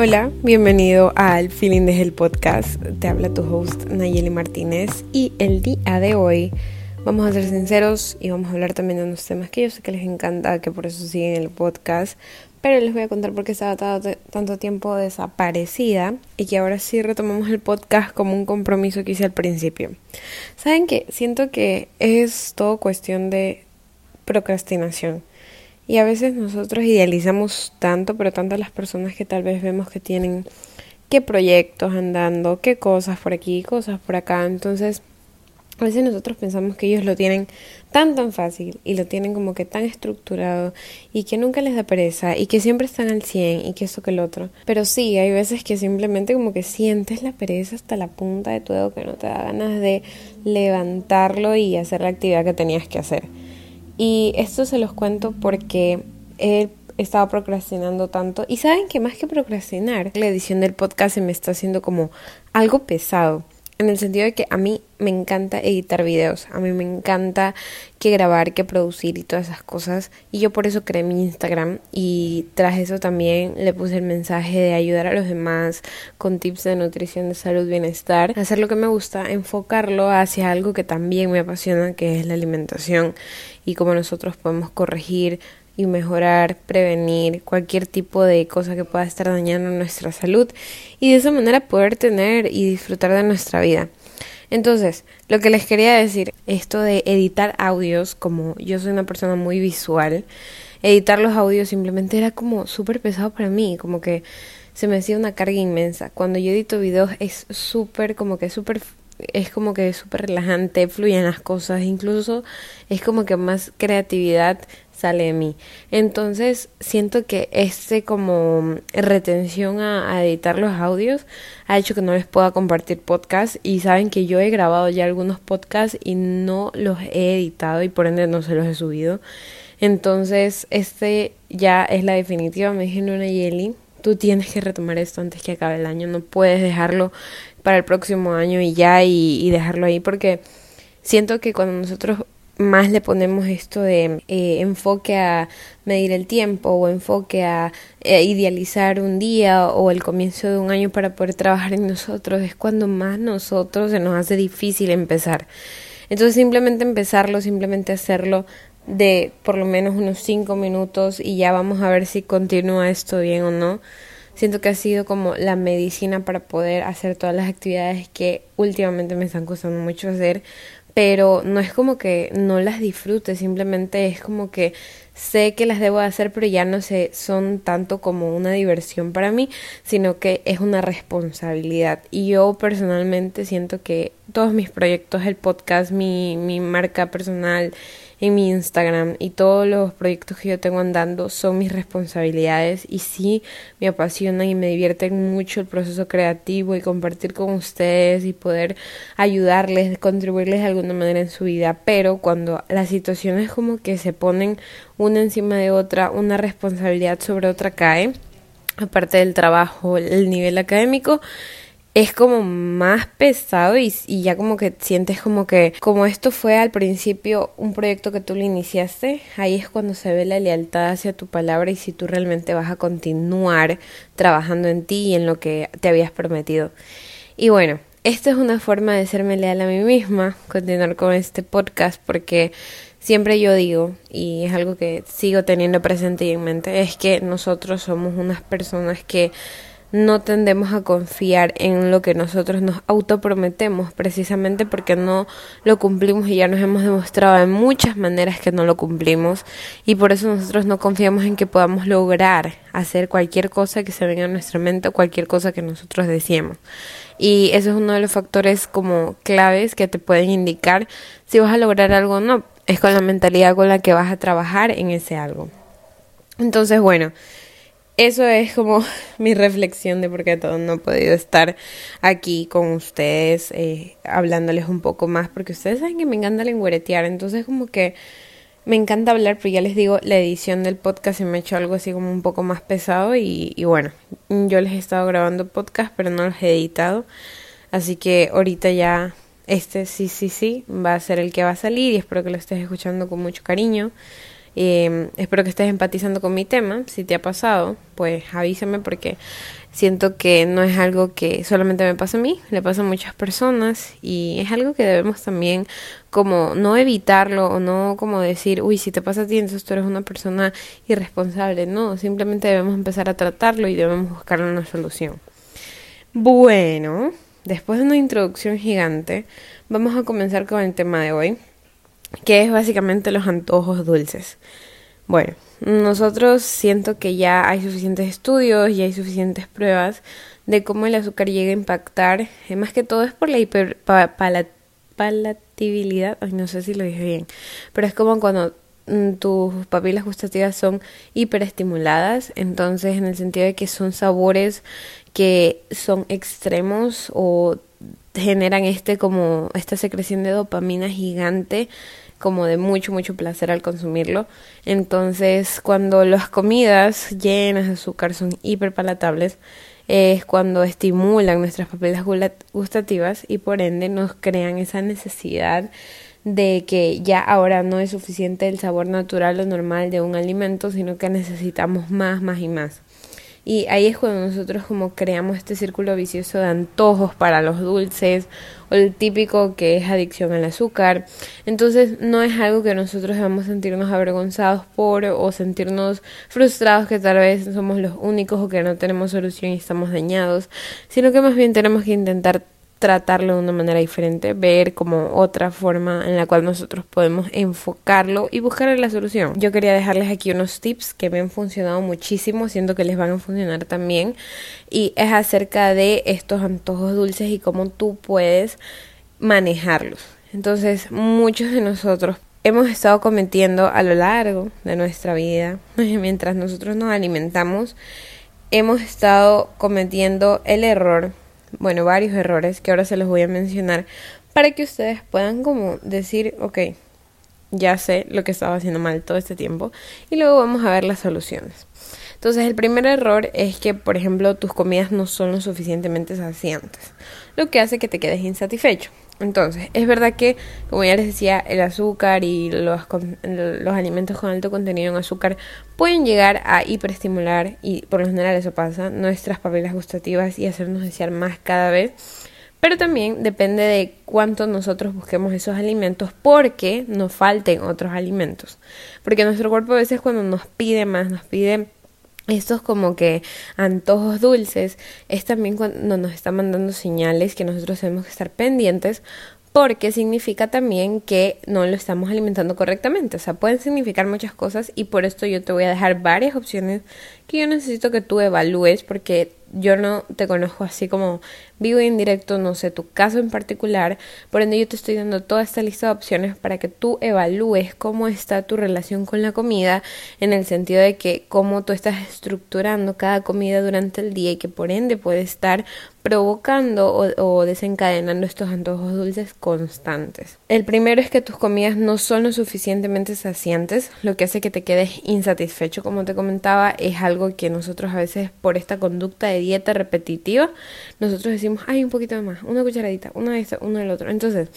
Hola, bienvenido al Feeling de el podcast. Te habla tu host Nayeli Martínez y el día de hoy vamos a ser sinceros y vamos a hablar también de unos temas que yo sé que les encanta, que por eso siguen el podcast, pero les voy a contar por qué estaba tanto tiempo desaparecida y que ahora sí retomamos el podcast como un compromiso que hice al principio. ¿Saben qué? Siento que es todo cuestión de procrastinación. Y a veces nosotros idealizamos tanto, pero tanto a las personas que tal vez vemos que tienen qué proyectos andando, qué cosas por aquí, cosas por acá. Entonces, a veces nosotros pensamos que ellos lo tienen tan tan fácil y lo tienen como que tan estructurado y que nunca les da pereza y que siempre están al 100 y que eso que el otro. Pero sí, hay veces que simplemente como que sientes la pereza hasta la punta de tu dedo que no te da ganas de levantarlo y hacer la actividad que tenías que hacer. Y esto se los cuento porque he estado procrastinando tanto. Y saben que más que procrastinar, la edición del podcast se me está haciendo como algo pesado. En el sentido de que a mí me encanta editar videos, a mí me encanta que grabar, que producir y todas esas cosas. Y yo por eso creé mi Instagram y tras eso también le puse el mensaje de ayudar a los demás con tips de nutrición, de salud, bienestar, hacer lo que me gusta, enfocarlo hacia algo que también me apasiona, que es la alimentación y cómo nosotros podemos corregir y mejorar, prevenir cualquier tipo de cosa que pueda estar dañando nuestra salud y de esa manera poder tener y disfrutar de nuestra vida. Entonces, lo que les quería decir, esto de editar audios, como yo soy una persona muy visual, editar los audios simplemente era como súper pesado para mí, como que se me hacía una carga inmensa. Cuando yo edito videos es súper, como que súper es como que súper relajante, fluyen las cosas, incluso es como que más creatividad sale de mí. Entonces siento que este como retención a, editar los audios ha hecho que no les pueda compartir podcast y saben que yo he grabado ya algunos podcasts y no los he editado y por ende no se los he subido. Entonces este ya es la definitiva, me dije una Yeli, tú tienes que retomar esto antes que acabe el año, no puedes dejarlo para el próximo año y ya y dejarlo ahí porque siento que cuando nosotros más le ponemos esto de eh, enfoque a medir el tiempo o enfoque a eh, idealizar un día o el comienzo de un año para poder trabajar en nosotros, es cuando más nosotros se nos hace difícil empezar. Entonces simplemente empezarlo, simplemente hacerlo de por lo menos unos cinco minutos y ya vamos a ver si continúa esto bien o no. Siento que ha sido como la medicina para poder hacer todas las actividades que últimamente me están costando mucho hacer pero no es como que no las disfrute, simplemente es como que sé que las debo hacer, pero ya no sé, son tanto como una diversión para mí, sino que es una responsabilidad. Y yo personalmente siento que todos mis proyectos, el podcast, mi, mi marca personal, en mi Instagram y todos los proyectos que yo tengo andando son mis responsabilidades y sí me apasionan y me divierten mucho el proceso creativo y compartir con ustedes y poder ayudarles, contribuirles de alguna manera en su vida, pero cuando las situaciones como que se ponen una encima de otra, una responsabilidad sobre otra cae, aparte del trabajo, el nivel académico, es como más pesado y, ya como que sientes como que como esto fue al principio un proyecto que tú le iniciaste, ahí es cuando se ve la lealtad hacia tu palabra y si tú realmente vas a continuar trabajando en ti y en lo que te habías prometido. Y bueno, esta es una forma de serme leal a mí misma, continuar con este podcast porque siempre yo digo, y es algo que sigo teniendo presente y en mente, es que nosotros somos unas personas que no tendemos a confiar en lo que nosotros nos autoprometemos precisamente porque no lo cumplimos y ya nos hemos demostrado en muchas maneras que no lo cumplimos y por eso nosotros no confiamos en que podamos lograr hacer cualquier cosa que se venga a nuestra mente o cualquier cosa que nosotros deseemos. Y eso es uno de los factores como claves que te pueden indicar si vas a lograr algo o no. Es con la mentalidad con la que vas a trabajar en ese algo. Entonces, bueno, eso es como mi reflexión de por qué todo no he podido estar aquí con ustedes, eh, hablándoles un poco más, porque ustedes saben que me encanta lengüetear, entonces como que me encanta hablar, pero ya les digo, la edición del podcast se me ha hecho algo así como un poco más pesado y, y bueno, yo les he estado grabando podcast, pero no los he editado, así que ahorita ya este sí, sí, sí, va a ser el que va a salir y espero que lo estés escuchando con mucho cariño. Eh, espero que estés empatizando con mi tema. Si te ha pasado, pues avísame porque Siento que no es algo que solamente me pasa a mí, le pasa a muchas personas y es algo que debemos también como no evitarlo o no como decir, uy, si te pasa a ti, entonces tú eres una persona irresponsable. No, simplemente debemos empezar a tratarlo y debemos buscar una solución. Bueno, después de una introducción gigante, vamos a comenzar con el tema de hoy, que es básicamente los antojos dulces. Bueno, nosotros siento que ya hay suficientes estudios y hay suficientes pruebas de cómo el azúcar llega a impactar, eh, más que todo es por la hiperpalatibilidad, ay, no sé si lo dije bien, pero es como cuando mm, tus papilas gustativas son hiperestimuladas, entonces en el sentido de que son sabores que son extremos o generan este como esta secreción de dopamina gigante como de mucho mucho placer al consumirlo entonces cuando las comidas llenas de azúcar son hiperpalatables es cuando estimulan nuestras papilas gustativas y por ende nos crean esa necesidad de que ya ahora no es suficiente el sabor natural o normal de un alimento, sino que necesitamos más, más y más. Y ahí es cuando nosotros como creamos este círculo vicioso de antojos para los dulces o el típico que es adicción al azúcar. Entonces no es algo que nosotros debamos sentirnos avergonzados por o sentirnos frustrados que tal vez somos los únicos o que no tenemos solución y estamos dañados, sino que más bien tenemos que intentar tratarlo de una manera diferente, ver como otra forma en la cual nosotros podemos enfocarlo y buscar la solución. Yo quería dejarles aquí unos tips que me han funcionado muchísimo, siento que les van a funcionar también y es acerca de estos antojos dulces y cómo tú puedes manejarlos. Entonces, muchos de nosotros hemos estado cometiendo a lo largo de nuestra vida, mientras nosotros nos alimentamos, hemos estado cometiendo el error bueno, varios errores que ahora se los voy a mencionar para que ustedes puedan como decir, ok, ya sé lo que estaba haciendo mal todo este tiempo y luego vamos a ver las soluciones. Entonces, el primer error es que, por ejemplo, tus comidas no son lo suficientemente saciantes, lo que hace que te quedes insatisfecho. Entonces, es verdad que, como ya les decía, el azúcar y los, los alimentos con alto contenido en azúcar pueden llegar a hiperestimular, y por lo general eso pasa, nuestras papilas gustativas y hacernos desear más cada vez. Pero también depende de cuánto nosotros busquemos esos alimentos porque nos falten otros alimentos. Porque nuestro cuerpo a veces cuando nos pide más, nos pide estos como que antojos dulces es también cuando nos está mandando señales que nosotros tenemos que estar pendientes porque significa también que no lo estamos alimentando correctamente. O sea, pueden significar muchas cosas y por esto yo te voy a dejar varias opciones que yo necesito que tú evalúes porque yo no te conozco así como vivo en directo, no sé tu caso en particular, por ende yo te estoy dando toda esta lista de opciones para que tú evalúes cómo está tu relación con la comida, en el sentido de que cómo tú estás estructurando cada comida durante el día y que por ende puede estar provocando o, desencadenando estos antojos dulces constantes. El primero es que tus comidas no son lo suficientemente saciantes, lo que hace que te quedes insatisfecho, como te comentaba, es algo que nosotros a veces por esta conducta de dieta repetitiva, nosotros decimos, ay, un poquito más, una cucharadita, una de esto, uno del otro. Entonces,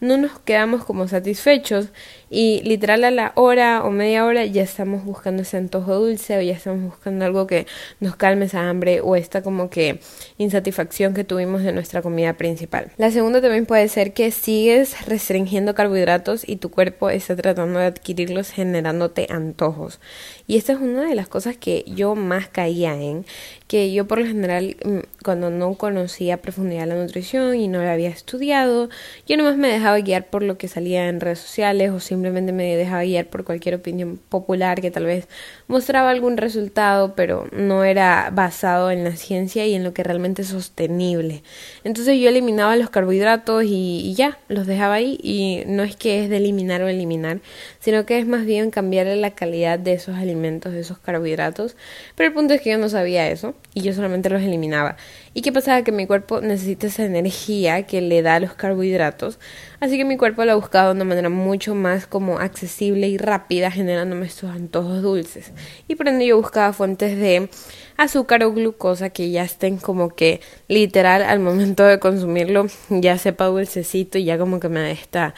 no nos quedamos como satisfechos y literal a la hora o media hora ya estamos buscando ese antojo dulce o ya estamos buscando algo que nos calme esa hambre o esta como que insatisfacción que tuvimos de nuestra comida principal. La segunda también puede ser que sigues restringiendo carbohidratos y tu cuerpo está tratando de adquirirlos generándote antojos. Y esta es una de las cosas que yo más caía en, que yo por lo general mm, cuando no conocía a profundidad la nutrición y no la había estudiado, yo nomás me dejaba guiar por lo que salía en redes sociales o simplemente me dejaba guiar por cualquier opinión popular que tal vez mostraba algún resultado, pero no era basado en la ciencia y en lo que realmente es sostenible. Entonces yo eliminaba los carbohidratos y, y ya, los dejaba ahí y no es que es de eliminar o eliminar, sino que es más bien cambiarle la calidad de esos alimentos, de esos carbohidratos. Pero el punto es que yo no sabía eso y yo solamente los eliminaba. ¿Y qué pasaba? Que mi cuerpo necesita esa energía que le da los carbohidratos. Así que mi cuerpo la buscaba de una manera mucho más como accesible y rápida, generándome estos antojos dulces. Y por ende yo buscaba fuentes de azúcar o glucosa que ya estén como que literal al momento de consumirlo ya sepa dulcecito y ya como que me da esta,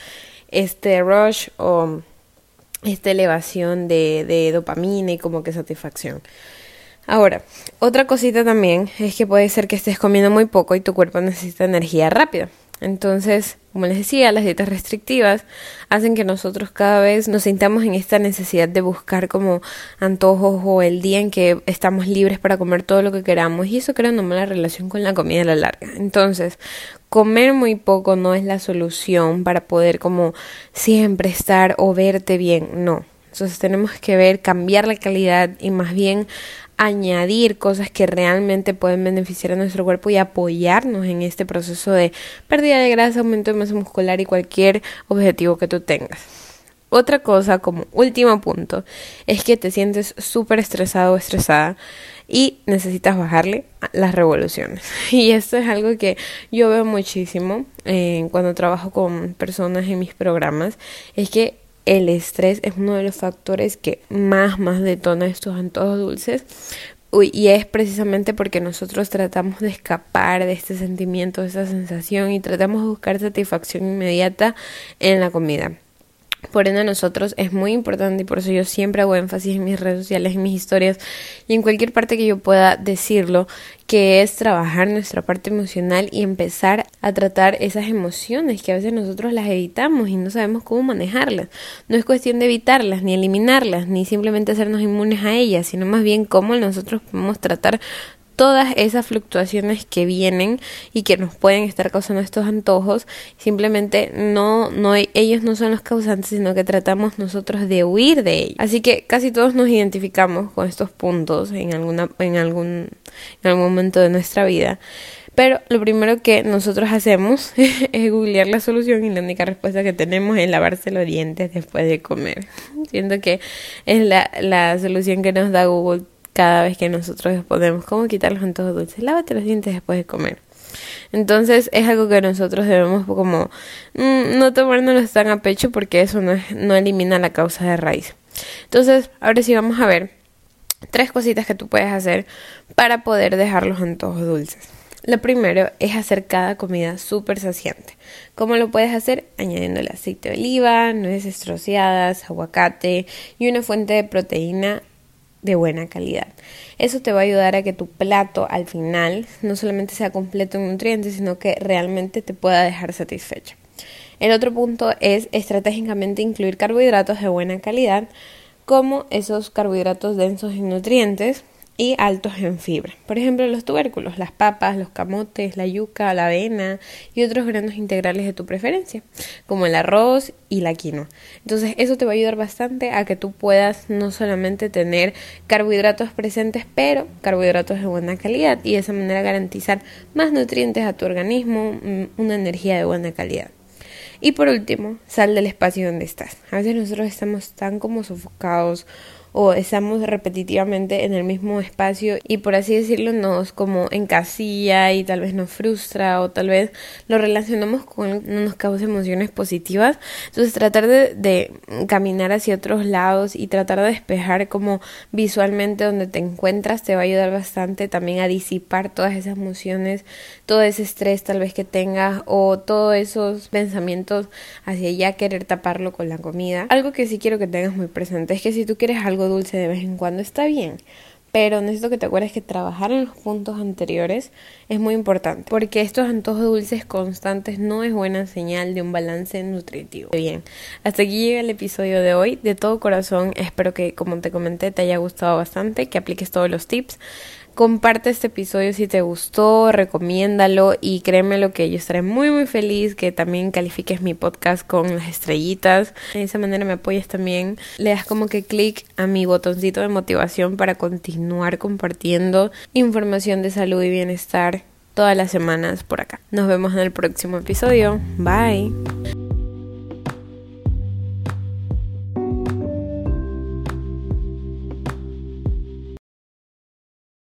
este rush o esta elevación de, de dopamina y como que satisfacción. Ahora, otra cosita también es que puede ser que estés comiendo muy poco y tu cuerpo necesita energía rápida. Entonces, como les decía, las dietas restrictivas hacen que nosotros cada vez nos sintamos en esta necesidad de buscar como antojos o el día en que estamos libres para comer todo lo que queramos y eso crea una mala relación con la comida a la larga. Entonces, comer muy poco no es la solución para poder como siempre estar o verte bien, no. Entonces tenemos que ver, cambiar la calidad y más bien añadir cosas que realmente pueden beneficiar a nuestro cuerpo y apoyarnos en este proceso de pérdida de grasa, aumento de masa muscular y cualquier objetivo que tú tengas. Otra cosa, como último punto, es que te sientes súper estresado o estresada y necesitas bajarle las revoluciones. Y esto es algo que yo veo muchísimo eh, cuando trabajo con personas en mis programas, es que el estrés es uno de los factores que más, más detona estos antojos dulces. y es precisamente porque nosotros tratamos de escapar de este sentimiento, de esta sensación y tratamos de buscar satisfacción inmediata en la comida. Por ende, a nosotros es muy importante y por eso yo siempre hago énfasis en mis redes sociales, en mis historias y en cualquier parte que yo pueda decirlo, que es trabajar nuestra parte emocional y empezar a tratar esas emociones que a veces nosotros las evitamos y no sabemos cómo manejarlas. No es cuestión de evitarlas, ni eliminarlas, ni simplemente hacernos inmunes a ellas, sino más bien cómo nosotros podemos tratar todas esas fluctuaciones que vienen y que nos pueden estar causando estos antojos, simplemente no, no, ellos no son los causantes, sino que tratamos nosotros de huir de ellos. Así que casi todos nos identificamos con estos puntos en alguna, en algún, en algún momento de nuestra vida. Pero lo primero que nosotros hacemos es googlear la solución y la única respuesta que tenemos es lavarse los dientes después de comer. Siento que es la, la solución que nos da Google cada vez que nosotros podemos cómo quitar los antojos dulces. Lávate los dientes después de comer. Entonces es algo que nosotros debemos como mm, no tomárnoslo tan a pecho porque eso no, no elimina la causa de raíz. Entonces, ahora sí vamos a ver tres cositas que tú puedes hacer para poder dejar los antojos dulces. Lo primero es hacer cada comida súper saciante. ¿Cómo lo puedes hacer? Añadiendo el aceite de oliva, nueces troceadas, aguacate y una fuente de proteína de buena calidad. Eso te va a ayudar a que tu plato al final no solamente sea completo en nutrientes, sino que realmente te pueda dejar satisfecha. El otro punto es estratégicamente incluir carbohidratos de buena calidad, como esos carbohidratos densos en nutrientes, y altos en fibra. Por ejemplo, los tubérculos, las papas, los camotes, la yuca, la avena y otros granos integrales de tu preferencia, como el arroz y la quinoa. Entonces, eso te va a ayudar bastante a que tú puedas no solamente tener carbohidratos presentes, pero carbohidratos de buena calidad y de esa manera garantizar más nutrientes a tu organismo, mm, una energía de buena calidad. Y por último, sal del espacio donde estás. A veces nosotros estamos tan como sofocados o estamos repetitivamente en el mismo espacio y por así decirlo nos como encasilla y tal vez nos frustra o tal vez lo relacionamos con no nos causa emociones positivas. Entonces tratar de, de caminar hacia otros lados y tratar de despejar como visualmente donde te encuentras te va a ayudar bastante también a disipar todas esas emociones todo ese estrés tal vez que tengas o todos esos pensamientos hacia ya querer taparlo con la comida. Algo que sí quiero que tengas muy presente es que si tú quieres dulce de vez en cuando está bien. Pero necesito que te acuerdes que trabajar en los puntos anteriores es muy importante, porque estos antojos dulces constantes no es buena señal de un balance nutritivo. Bien, hasta aquí llega el episodio de hoy. De todo corazón, espero que, como te comenté, te haya gustado bastante, que apliques todos los tips. Comparte este episodio si te gustó, recomiéndalo y créeme lo que yo estaré muy muy feliz que también califiques mi podcast con las estrellitas. De esa manera me apoyas también. Le das como que clic a mi botoncito de motivación para continuar compartiendo información de salud y bienestar todas las semanas por acá. Nos vemos en el próximo episodio. Bye.